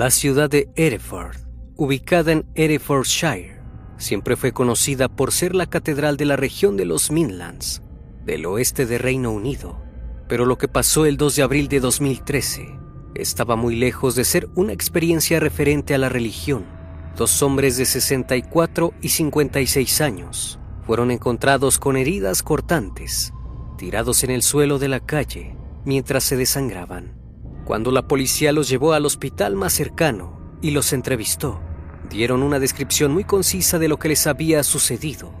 La ciudad de Hereford, ubicada en Herefordshire, siempre fue conocida por ser la catedral de la región de los Midlands, del oeste de Reino Unido. Pero lo que pasó el 2 de abril de 2013 estaba muy lejos de ser una experiencia referente a la religión. Dos hombres de 64 y 56 años fueron encontrados con heridas cortantes, tirados en el suelo de la calle mientras se desangraban. Cuando la policía los llevó al hospital más cercano y los entrevistó, dieron una descripción muy concisa de lo que les había sucedido.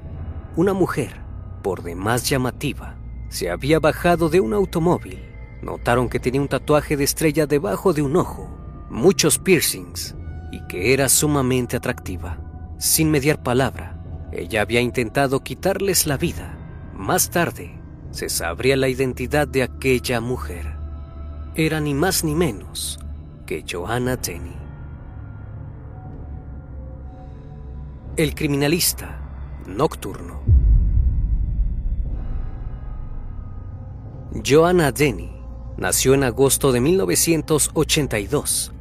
Una mujer, por demás llamativa, se había bajado de un automóvil. Notaron que tenía un tatuaje de estrella debajo de un ojo, muchos piercings y que era sumamente atractiva. Sin mediar palabra, ella había intentado quitarles la vida. Más tarde, se sabría la identidad de aquella mujer era ni más ni menos que Joanna Denny. El criminalista nocturno. Joanna Denny nació en agosto de 1982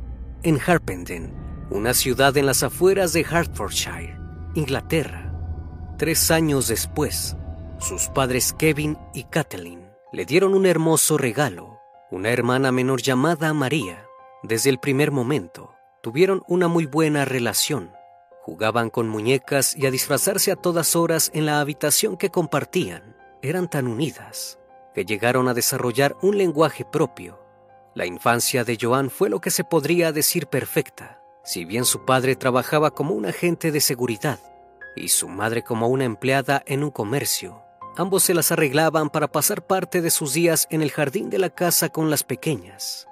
en Harpenden, una ciudad en las afueras de Hertfordshire, Inglaterra. Tres años después, sus padres Kevin y Kathleen le dieron un hermoso regalo una hermana menor llamada María. Desde el primer momento, tuvieron una muy buena relación. Jugaban con muñecas y a disfrazarse a todas horas en la habitación que compartían. Eran tan unidas que llegaron a desarrollar un lenguaje propio. La infancia de Joan fue lo que se podría decir perfecta. Si bien su padre trabajaba como un agente de seguridad y su madre como una empleada en un comercio, Ambos se las arreglaban para pasar parte de sus días en el jardín de la casa con las pequeñas.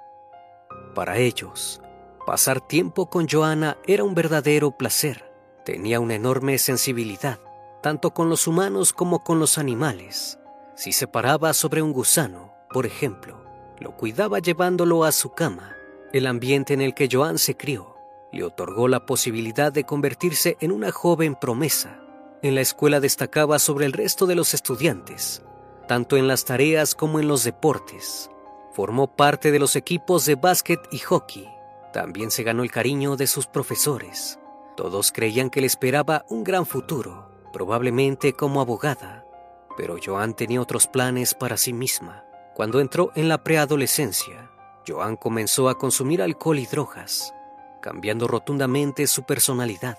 Para ellos, pasar tiempo con Joana era un verdadero placer. Tenía una enorme sensibilidad, tanto con los humanos como con los animales. Si se paraba sobre un gusano, por ejemplo, lo cuidaba llevándolo a su cama. El ambiente en el que Joan se crió le otorgó la posibilidad de convertirse en una joven promesa en la escuela destacaba sobre el resto de los estudiantes, tanto en las tareas como en los deportes. Formó parte de los equipos de básquet y hockey. También se ganó el cariño de sus profesores. Todos creían que le esperaba un gran futuro, probablemente como abogada, pero Joan tenía otros planes para sí misma. Cuando entró en la preadolescencia, Joan comenzó a consumir alcohol y drogas, cambiando rotundamente su personalidad.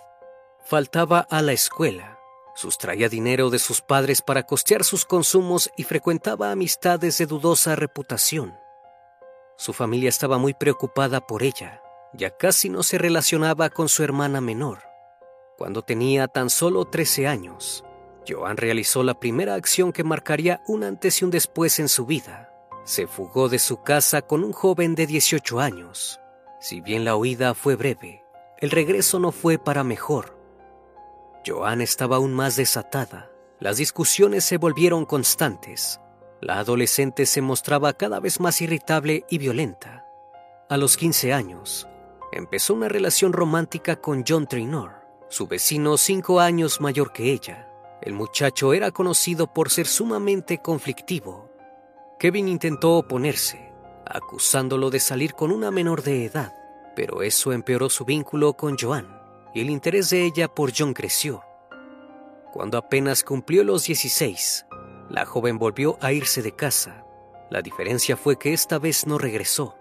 Faltaba a la escuela, sustraía dinero de sus padres para costear sus consumos y frecuentaba amistades de dudosa reputación. Su familia estaba muy preocupada por ella, ya casi no se relacionaba con su hermana menor. Cuando tenía tan solo 13 años, Joan realizó la primera acción que marcaría un antes y un después en su vida. Se fugó de su casa con un joven de 18 años. Si bien la huida fue breve, el regreso no fue para mejor. Joan estaba aún más desatada. Las discusiones se volvieron constantes. La adolescente se mostraba cada vez más irritable y violenta. A los 15 años, empezó una relación romántica con John Trainor, su vecino cinco años mayor que ella. El muchacho era conocido por ser sumamente conflictivo. Kevin intentó oponerse, acusándolo de salir con una menor de edad, pero eso empeoró su vínculo con Joan y el interés de ella por John creció. Cuando apenas cumplió los 16, la joven volvió a irse de casa. La diferencia fue que esta vez no regresó.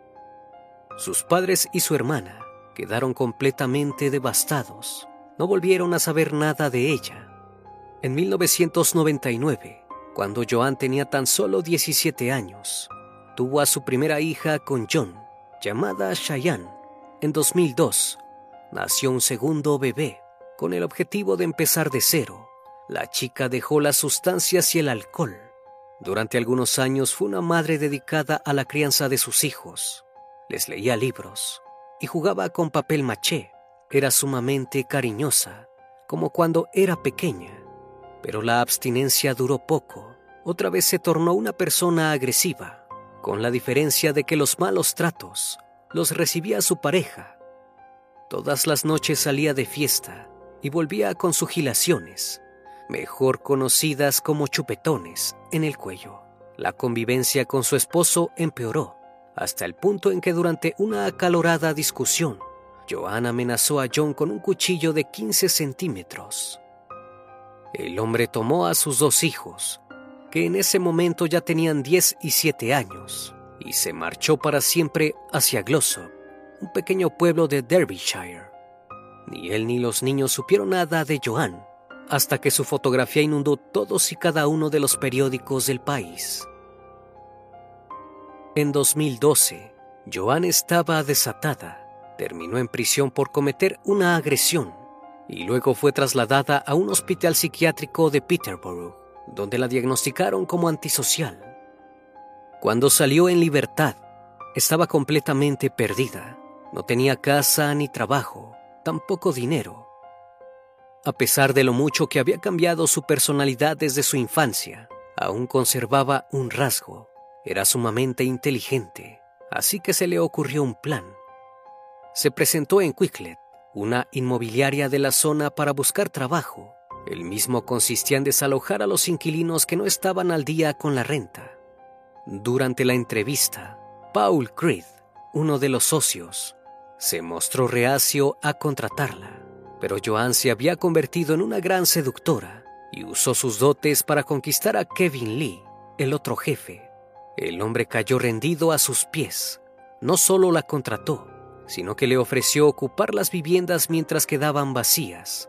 Sus padres y su hermana quedaron completamente devastados. No volvieron a saber nada de ella. En 1999, cuando Joan tenía tan solo 17 años, tuvo a su primera hija con John, llamada Cheyenne. En 2002, nació un segundo bebé. Con el objetivo de empezar de cero, la chica dejó las sustancias y el alcohol. Durante algunos años fue una madre dedicada a la crianza de sus hijos. Les leía libros y jugaba con papel maché. Era sumamente cariñosa, como cuando era pequeña pero la abstinencia duró poco. Otra vez se tornó una persona agresiva, con la diferencia de que los malos tratos los recibía su pareja. Todas las noches salía de fiesta y volvía con sugilaciones, mejor conocidas como chupetones, en el cuello. La convivencia con su esposo empeoró, hasta el punto en que durante una acalorada discusión, Joan amenazó a John con un cuchillo de 15 centímetros. El hombre tomó a sus dos hijos, que en ese momento ya tenían 10 y 7 años, y se marchó para siempre hacia Glossop, un pequeño pueblo de Derbyshire. Ni él ni los niños supieron nada de Joan, hasta que su fotografía inundó todos y cada uno de los periódicos del país. En 2012, Joan estaba desatada. Terminó en prisión por cometer una agresión y luego fue trasladada a un hospital psiquiátrico de Peterborough, donde la diagnosticaron como antisocial. Cuando salió en libertad, estaba completamente perdida. No tenía casa ni trabajo, tampoco dinero. A pesar de lo mucho que había cambiado su personalidad desde su infancia, aún conservaba un rasgo. Era sumamente inteligente, así que se le ocurrió un plan. Se presentó en Quicklet una inmobiliaria de la zona para buscar trabajo. El mismo consistía en desalojar a los inquilinos que no estaban al día con la renta. Durante la entrevista, Paul Creed, uno de los socios, se mostró reacio a contratarla, pero Joan se había convertido en una gran seductora y usó sus dotes para conquistar a Kevin Lee, el otro jefe. El hombre cayó rendido a sus pies. No solo la contrató, sino que le ofreció ocupar las viviendas mientras quedaban vacías.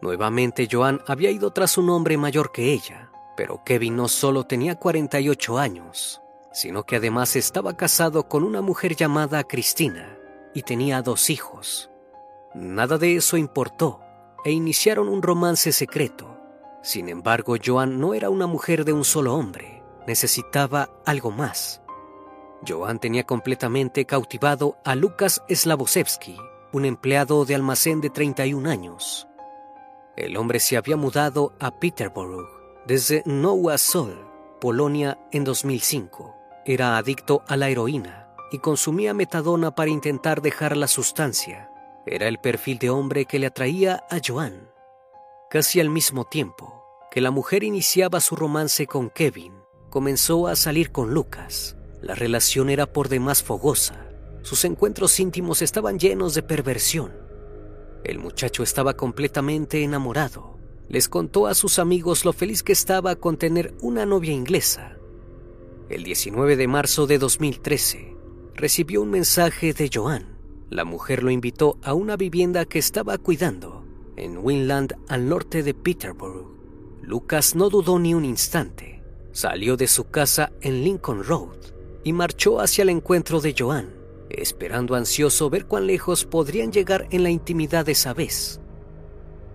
Nuevamente Joan había ido tras un hombre mayor que ella, pero Kevin no solo tenía 48 años, sino que además estaba casado con una mujer llamada Cristina y tenía dos hijos. Nada de eso importó e iniciaron un romance secreto. Sin embargo, Joan no era una mujer de un solo hombre, necesitaba algo más. Joan tenía completamente cautivado a Lucas Slavosevsky, un empleado de almacén de 31 años. El hombre se había mudado a Peterborough desde Nowa Sol, Polonia, en 2005. Era adicto a la heroína y consumía metadona para intentar dejar la sustancia. Era el perfil de hombre que le atraía a Joan. Casi al mismo tiempo que la mujer iniciaba su romance con Kevin, comenzó a salir con Lucas. La relación era por demás fogosa. Sus encuentros íntimos estaban llenos de perversión. El muchacho estaba completamente enamorado. Les contó a sus amigos lo feliz que estaba con tener una novia inglesa. el 19 de marzo de 2013, recibió un mensaje de Joan. La mujer lo invitó a una vivienda que estaba cuidando en Winland al norte de Peterborough. Lucas no dudó ni un instante. Salió de su casa en Lincoln Road y marchó hacia el encuentro de Joan, esperando ansioso ver cuán lejos podrían llegar en la intimidad de esa vez.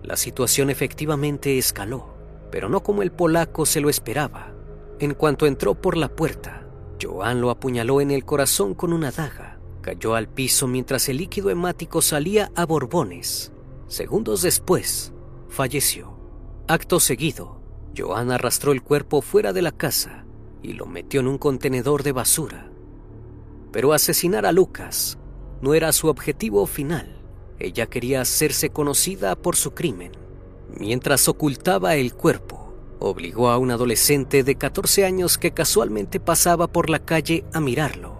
La situación efectivamente escaló, pero no como el polaco se lo esperaba. En cuanto entró por la puerta, Joan lo apuñaló en el corazón con una daga. Cayó al piso mientras el líquido hemático salía a borbones. Segundos después, falleció. Acto seguido, Joan arrastró el cuerpo fuera de la casa y lo metió en un contenedor de basura. Pero asesinar a Lucas no era su objetivo final. Ella quería hacerse conocida por su crimen. Mientras ocultaba el cuerpo, obligó a un adolescente de 14 años que casualmente pasaba por la calle a mirarlo.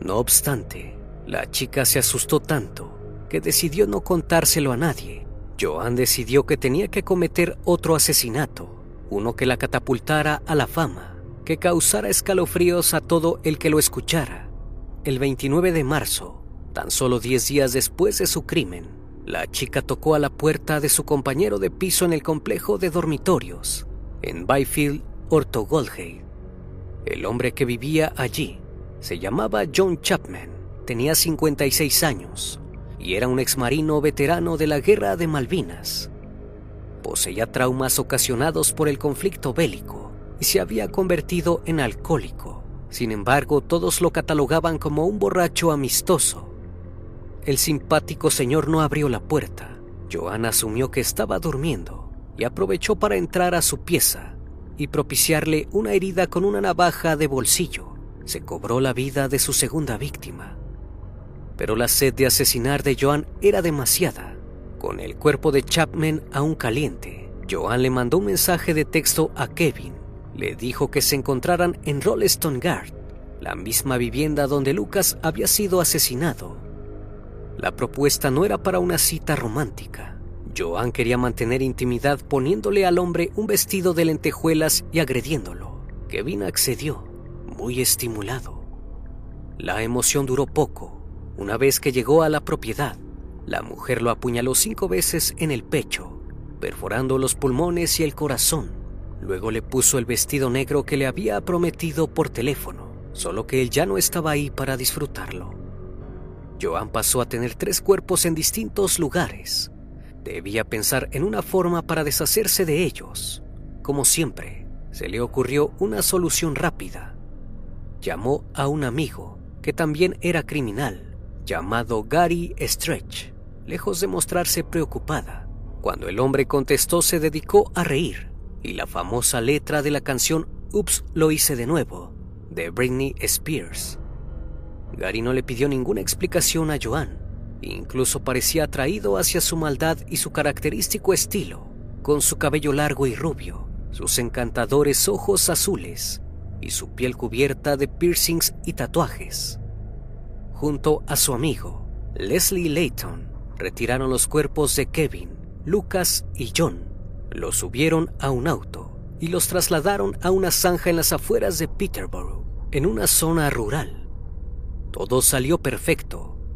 No obstante, la chica se asustó tanto que decidió no contárselo a nadie. Joan decidió que tenía que cometer otro asesinato, uno que la catapultara a la fama, que causara escalofríos a todo el que lo escuchara. El 29 de marzo, Tan solo 10 días después de su crimen, la chica tocó a la puerta de su compañero de piso en el complejo de dormitorios, en Byfield, Ortogoldgate. El hombre que vivía allí se llamaba John Chapman, tenía 56 años y era un exmarino veterano de la Guerra de Malvinas. Poseía traumas ocasionados por el conflicto bélico y se había convertido en alcohólico. Sin embargo, todos lo catalogaban como un borracho amistoso el simpático señor no abrió la puerta. Joan asumió que estaba durmiendo y aprovechó para entrar a su pieza y propiciarle una herida con una navaja de bolsillo. Se cobró la vida de su segunda víctima. Pero la sed de asesinar de Joan era demasiada. Con el cuerpo de Chapman aún caliente, Joan le mandó un mensaje de texto a Kevin. Le dijo que se encontraran en Rolleston Guard, la misma vivienda donde Lucas había sido asesinado la propuesta no era para una cita romántica. Joan quería mantener intimidad poniéndole al hombre un vestido de lentejuelas y agrediéndolo. Kevin accedió, muy estimulado. La emoción duró poco. Una vez que llegó a la propiedad, la mujer lo apuñaló cinco veces en el pecho, perforando los pulmones y el corazón. Luego le puso el vestido negro que le había prometido por teléfono, solo que él ya no estaba ahí para disfrutarlo. Joan pasó a tener tres cuerpos en distintos lugares. Debía pensar en una forma para deshacerse de ellos. Como siempre, se le ocurrió una solución rápida. Llamó a un amigo, que también era criminal, llamado Gary Stretch. Lejos de mostrarse preocupada, cuando el hombre contestó se dedicó a reír, y la famosa letra de la canción Ups, lo hice de nuevo, de Britney Spears Gary no le pidió ninguna explicación a Joan. Incluso parecía atraído hacia su maldad y su característico estilo, con su cabello largo y rubio, sus encantadores ojos azules y su piel cubierta de piercings y tatuajes. Junto a su amigo, Leslie Layton, retiraron los cuerpos de Kevin, Lucas y John. Los subieron a un auto y los trasladaron a una zanja en las afueras de Peterborough, en una zona rural. Todo salió perfecto.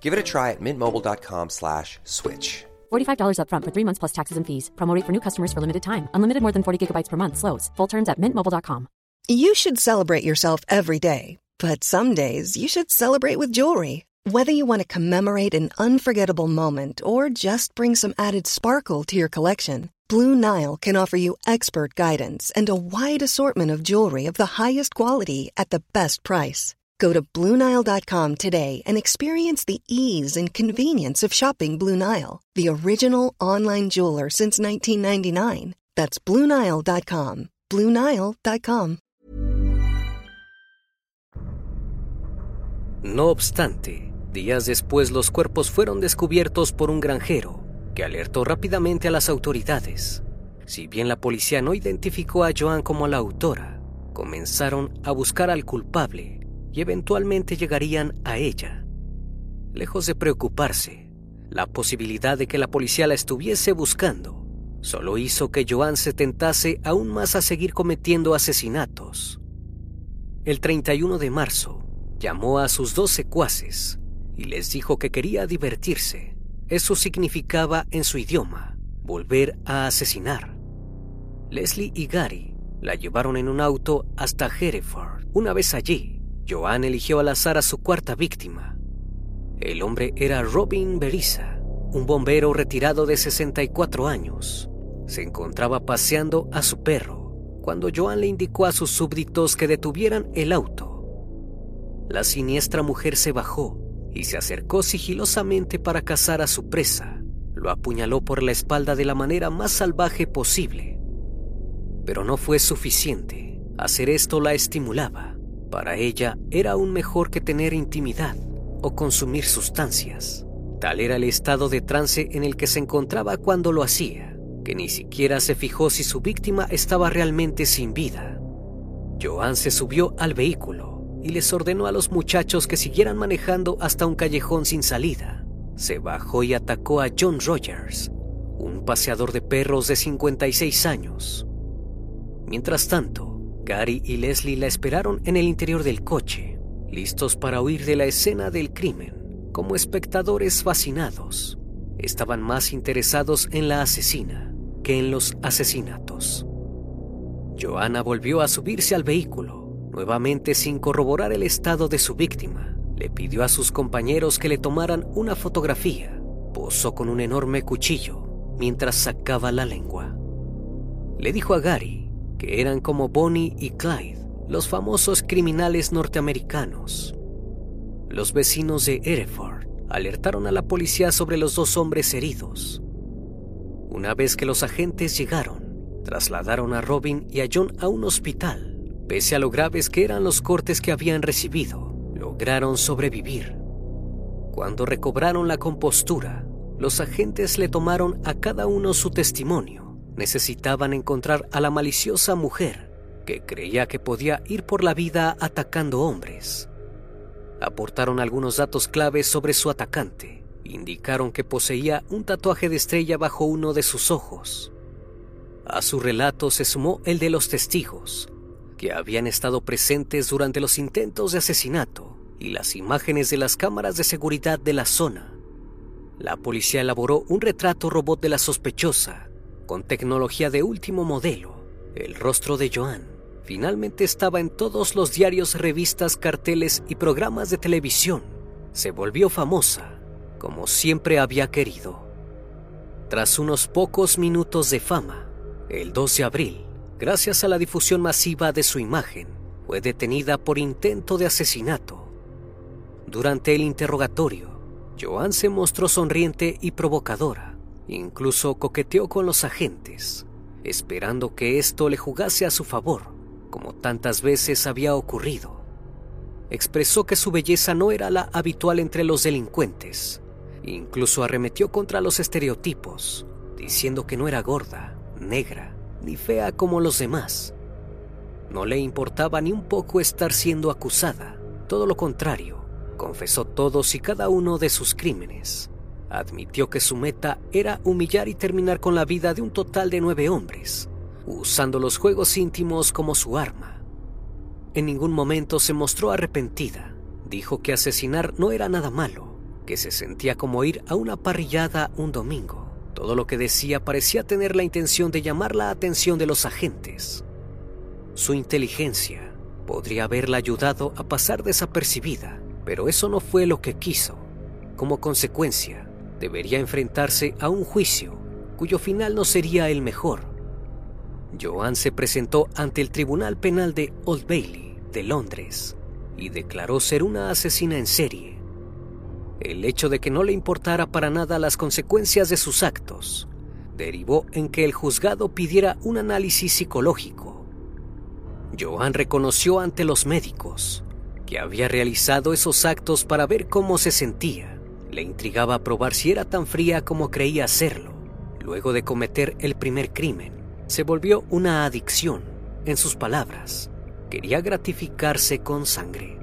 Give it a try at mintmobile.com slash switch. $45 upfront for three months plus taxes and fees. Promote for new customers for limited time. Unlimited more than 40 gigabytes per month. Slows. Full terms at mintmobile.com. You should celebrate yourself every day. But some days you should celebrate with jewelry. Whether you want to commemorate an unforgettable moment or just bring some added sparkle to your collection, Blue Nile can offer you expert guidance and a wide assortment of jewelry of the highest quality at the best price. Go to Bluenile.com today and experience the ease and convenience of shopping Blue Nile, the original online jeweler since 1999. That's Bluenile.com. Bluenile.com. No obstante, días después los cuerpos fueron descubiertos por un granjero, que alertó rápidamente a las autoridades. Si bien la policía no identificó a Joan como la autora, comenzaron a buscar al culpable y eventualmente llegarían a ella. Lejos de preocuparse, la posibilidad de que la policía la estuviese buscando solo hizo que Joan se tentase aún más a seguir cometiendo asesinatos. El 31 de marzo, llamó a sus dos secuaces y les dijo que quería divertirse. Eso significaba en su idioma volver a asesinar. Leslie y Gary la llevaron en un auto hasta Hereford. Una vez allí, Joan eligió al azar a su cuarta víctima. El hombre era Robin Berisa, un bombero retirado de 64 años. Se encontraba paseando a su perro cuando Joan le indicó a sus súbditos que detuvieran el auto. La siniestra mujer se bajó y se acercó sigilosamente para cazar a su presa. Lo apuñaló por la espalda de la manera más salvaje posible pero no fue suficiente. Hacer esto la estimulaba. Para ella era aún mejor que tener intimidad o consumir sustancias. Tal era el estado de trance en el que se encontraba cuando lo hacía, que ni siquiera se fijó si su víctima estaba realmente sin vida. Joan se subió al vehículo y les ordenó a los muchachos que siguieran manejando hasta un callejón sin salida. Se bajó y atacó a John Rogers, un paseador de perros de 56 años. Mientras tanto, Gary y Leslie la esperaron en el interior del coche, listos para huir de la escena del crimen, como espectadores fascinados. Estaban más interesados en la asesina que en los asesinatos. Joanna volvió a subirse al vehículo, nuevamente sin corroborar el estado de su víctima. Le pidió a sus compañeros que le tomaran una fotografía. Posó con un enorme cuchillo mientras sacaba la lengua. Le dijo a Gary que eran como Bonnie y Clyde, los famosos criminales norteamericanos. Los vecinos de Hereford alertaron a la policía sobre los dos hombres heridos. Una vez que los agentes llegaron, trasladaron a Robin y a John a un hospital. Pese a lo graves que eran los cortes que habían recibido, lograron sobrevivir. Cuando recobraron la compostura, los agentes le tomaron a cada uno su testimonio necesitaban encontrar a la maliciosa mujer que creía que podía ir por la vida atacando hombres. Aportaron algunos datos claves sobre su atacante. Indicaron que poseía un tatuaje de estrella bajo uno de sus ojos. A su relato se sumó el de los testigos, que habían estado presentes durante los intentos de asesinato y las imágenes de las cámaras de seguridad de la zona. La policía elaboró un retrato robot de la sospechosa con tecnología de último modelo, el rostro de Joan finalmente estaba en todos los diarios, revistas, carteles y programas de televisión. Se volvió famosa, como siempre había querido. Tras unos pocos minutos de fama, el 2 de abril, gracias a la difusión masiva de su imagen, fue detenida por intento de asesinato. Durante el interrogatorio, Joan se mostró sonriente y provocadora Incluso coqueteó con los agentes, esperando que esto le jugase a su favor, como tantas veces había ocurrido. Expresó que su belleza no era la habitual entre los delincuentes. Incluso arremetió contra los estereotipos, diciendo que no era gorda, negra, ni fea como los demás. No le importaba ni un poco estar siendo acusada, todo lo contrario, confesó todos y cada uno de sus crímenes admitió que su meta era humillar y terminar con la vida de un total de nueve hombres, usando los juegos íntimos como su arma. En ningún momento se mostró arrepentida. Dijo que asesinar no era nada malo, que se sentía como ir a una parrillada un domingo. Todo lo que decía parecía tener la intención de llamar la atención de los agentes. Su inteligencia podría haberla ayudado a pasar desapercibida, pero eso no fue lo que quiso. Como consecuencia, debería enfrentarse a un juicio cuyo final no sería el mejor. Joan se presentó ante el Tribunal Penal de Old Bailey de Londres y declaró ser una asesina en serie. El hecho de que no le importara para nada las consecuencias de sus actos derivó en que el juzgado pidiera un análisis psicológico. Joan reconoció ante los médicos que había realizado esos actos para ver cómo se sentía. Le intrigaba probar si era tan fría como creía serlo. Luego de cometer el primer crimen, se volvió una adicción. En sus palabras, quería gratificarse con sangre.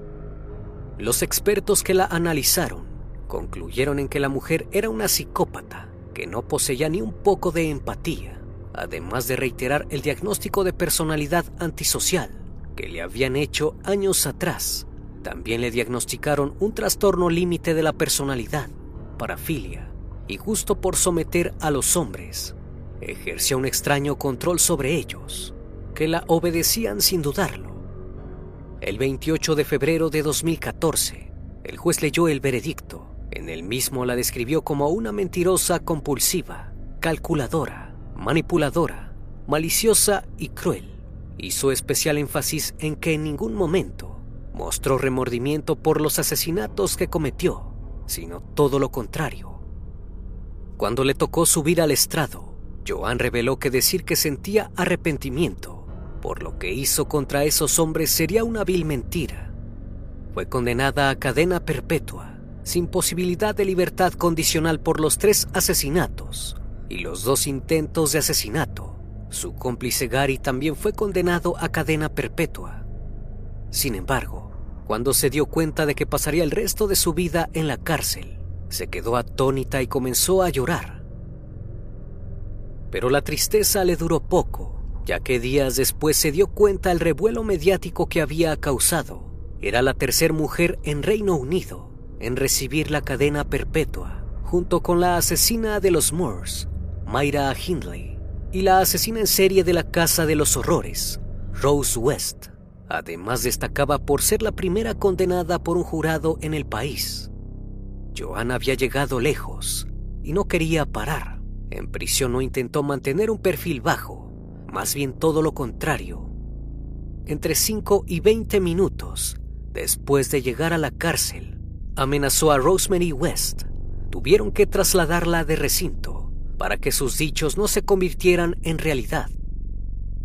Los expertos que la analizaron concluyeron en que la mujer era una psicópata que no poseía ni un poco de empatía, además de reiterar el diagnóstico de personalidad antisocial que le habían hecho años atrás. También le diagnosticaron un trastorno límite de la personalidad, parafilia y gusto por someter a los hombres. Ejercía un extraño control sobre ellos, que la obedecían sin dudarlo. El 28 de febrero de 2014, el juez leyó el veredicto. En el mismo la describió como una mentirosa compulsiva, calculadora, manipuladora, maliciosa y cruel. Hizo especial énfasis en que en ningún momento mostró remordimiento por los asesinatos que cometió, sino todo lo contrario. Cuando le tocó subir al estrado, Joan reveló que decir que sentía arrepentimiento por lo que hizo contra esos hombres sería una vil mentira. Fue condenada a cadena perpetua, sin posibilidad de libertad condicional por los tres asesinatos y los dos intentos de asesinato. Su cómplice Gary también fue condenado a cadena perpetua. Sin embargo, cuando se dio cuenta de que pasaría el resto de su vida en la cárcel, se quedó atónita y comenzó a llorar. Pero la tristeza le duró poco ya que días después se dio cuenta el revuelo mediático que había causado. Era la tercera mujer en Reino Unido en recibir la cadena perpetua, junto con la asesina de los Moors, Mayra Hindley, y la asesina en serie de la Casa de los Horrores, Rose West. Además destacaba por ser la primera condenada por un jurado en el país. Joan había llegado lejos y no quería parar. En prisión no intentó mantener un perfil bajo, más bien todo lo contrario. Entre 5 y 20 minutos después de llegar a la cárcel, amenazó a Rosemary West. Tuvieron que trasladarla de recinto para que sus dichos no se convirtieran en realidad.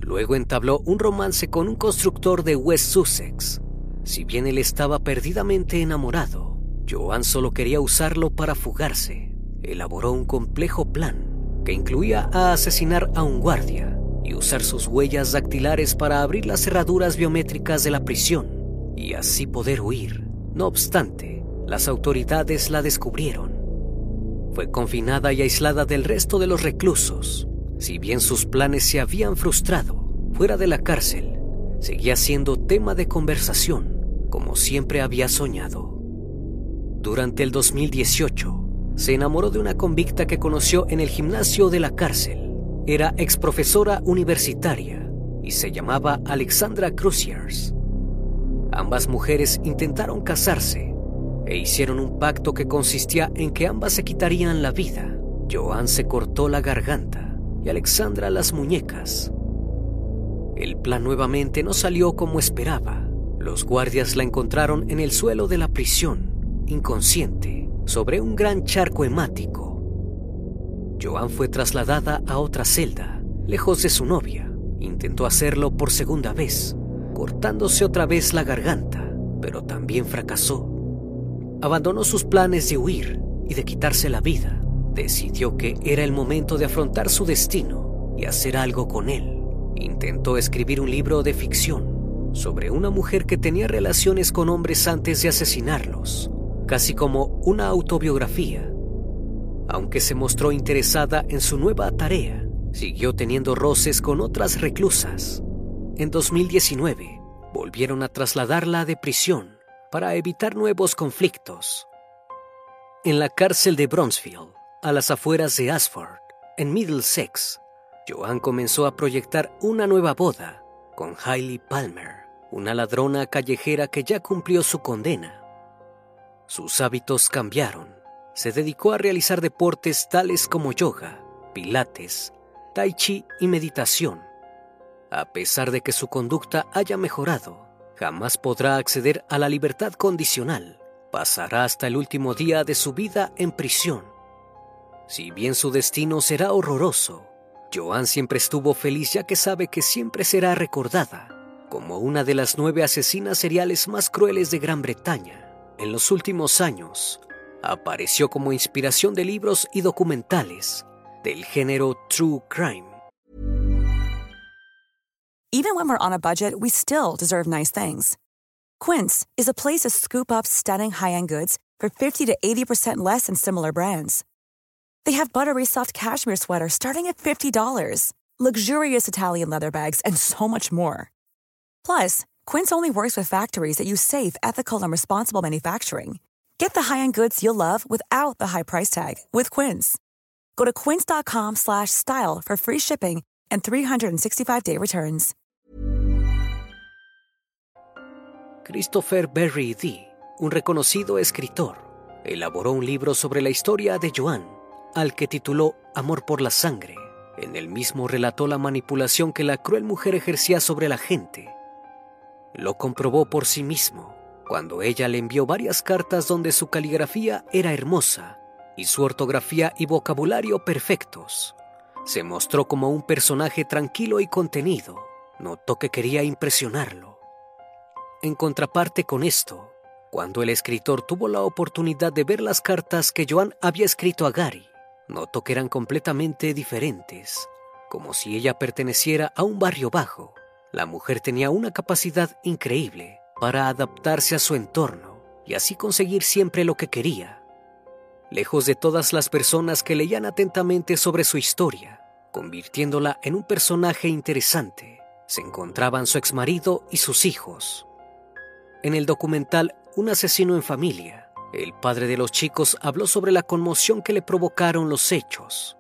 Luego entabló un romance con un constructor de West Sussex. Si bien él estaba perdidamente enamorado, Joan solo quería usarlo para fugarse. Elaboró un complejo plan que incluía asesinar a un guardia y usar sus huellas dactilares para abrir las cerraduras biométricas de la prisión y así poder huir. No obstante, las autoridades la descubrieron. Fue confinada y aislada del resto de los reclusos. Si bien sus planes se habían frustrado, fuera de la cárcel, seguía siendo tema de conversación, como siempre había soñado. Durante el 2018, se enamoró de una convicta que conoció en el gimnasio de la cárcel era ex profesora universitaria y se llamaba Alexandra Cruciers. Ambas mujeres intentaron casarse e hicieron un pacto que consistía en que ambas se quitarían la vida. Joan se cortó la garganta y Alexandra las muñecas. El plan nuevamente no salió como esperaba. Los guardias la encontraron en el suelo de la prisión, inconsciente, sobre un gran charco hemático Joan fue trasladada a otra celda, lejos de su novia. Intentó hacerlo por segunda vez, cortándose otra vez la garganta, pero también fracasó. Abandonó sus planes de huir y de quitarse la vida. Decidió que era el momento de afrontar su destino y hacer algo con él. Intentó escribir un libro de ficción sobre una mujer que tenía relaciones con hombres antes de asesinarlos, casi como una autobiografía aunque se mostró interesada en su nueva tarea, siguió teniendo roces con otras reclusas. En 2019, volvieron a trasladarla de prisión para evitar nuevos conflictos. En la cárcel de Bronzeville, a las afueras de Ashford, en Middlesex, Joan comenzó a proyectar una nueva boda con Hailey Palmer, una ladrona callejera que ya cumplió su condena. Sus hábitos cambiaron se dedicó a realizar deportes tales como yoga, pilates, tai chi y meditación. A pesar de que su conducta haya mejorado, jamás podrá acceder a la libertad condicional. Pasará hasta el último día de su vida en prisión. Si bien su destino será horroroso, Joan siempre estuvo feliz ya que sabe que siempre será recordada como una de las nueve asesinas seriales más crueles de Gran Bretaña. En los últimos años, apareció como inspiración de libros y documentales del género True Crime. Even when we're on a budget, we still deserve nice things. Quince is a place to scoop up stunning high-end goods for 50 to 80% less than similar brands. They have buttery soft cashmere sweaters starting at $50, luxurious Italian leather bags, and so much more. Plus, Quince only works with factories that use safe, ethical, and responsible manufacturing. Get the high-end goods you'll love without the high price tag with Quince. Go to quince.com/style for free shipping and 365-day returns. Christopher Berry D., un reconocido escritor, elaboró un libro sobre la historia de Joan, al que tituló Amor por la sangre. En el mismo relató la manipulación que la cruel mujer ejercía sobre la gente. Lo comprobó por sí mismo cuando ella le envió varias cartas donde su caligrafía era hermosa y su ortografía y vocabulario perfectos. Se mostró como un personaje tranquilo y contenido. Notó que quería impresionarlo. En contraparte con esto, cuando el escritor tuvo la oportunidad de ver las cartas que Joan había escrito a Gary, notó que eran completamente diferentes, como si ella perteneciera a un barrio bajo. La mujer tenía una capacidad increíble para adaptarse a su entorno y así conseguir siempre lo que quería. Lejos de todas las personas que leían atentamente sobre su historia, convirtiéndola en un personaje interesante, se encontraban su exmarido y sus hijos. En el documental Un asesino en familia, el padre de los chicos habló sobre la conmoción que le provocaron los hechos.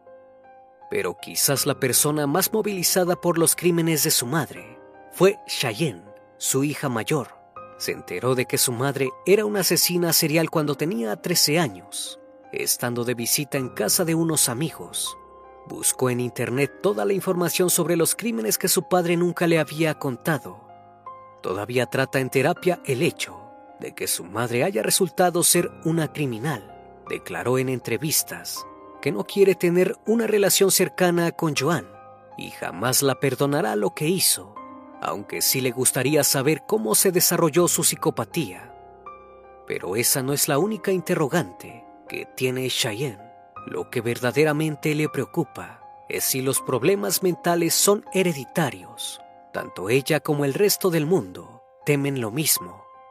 Pero quizás la persona más movilizada por los crímenes de su madre fue Cheyenne, su hija mayor. Se enteró de que su madre era una asesina serial cuando tenía 13 años. Estando de visita en casa de unos amigos, buscó en internet toda la información sobre los crímenes que su padre nunca le había contado Todavía trata en terapia el hecho de que su madre haya resultado ser una criminal. Declaró en entrevistas que no quiere tener una relación cercana con Joan y jamás la perdonará lo que hizo, aunque sí le gustaría saber cómo se desarrolló su psicopatía. Pero esa no es la única interrogante que tiene Cheyenne. Lo que verdaderamente le preocupa es si los problemas mentales son hereditarios tanto ella como el resto del mundo temen lo mismo,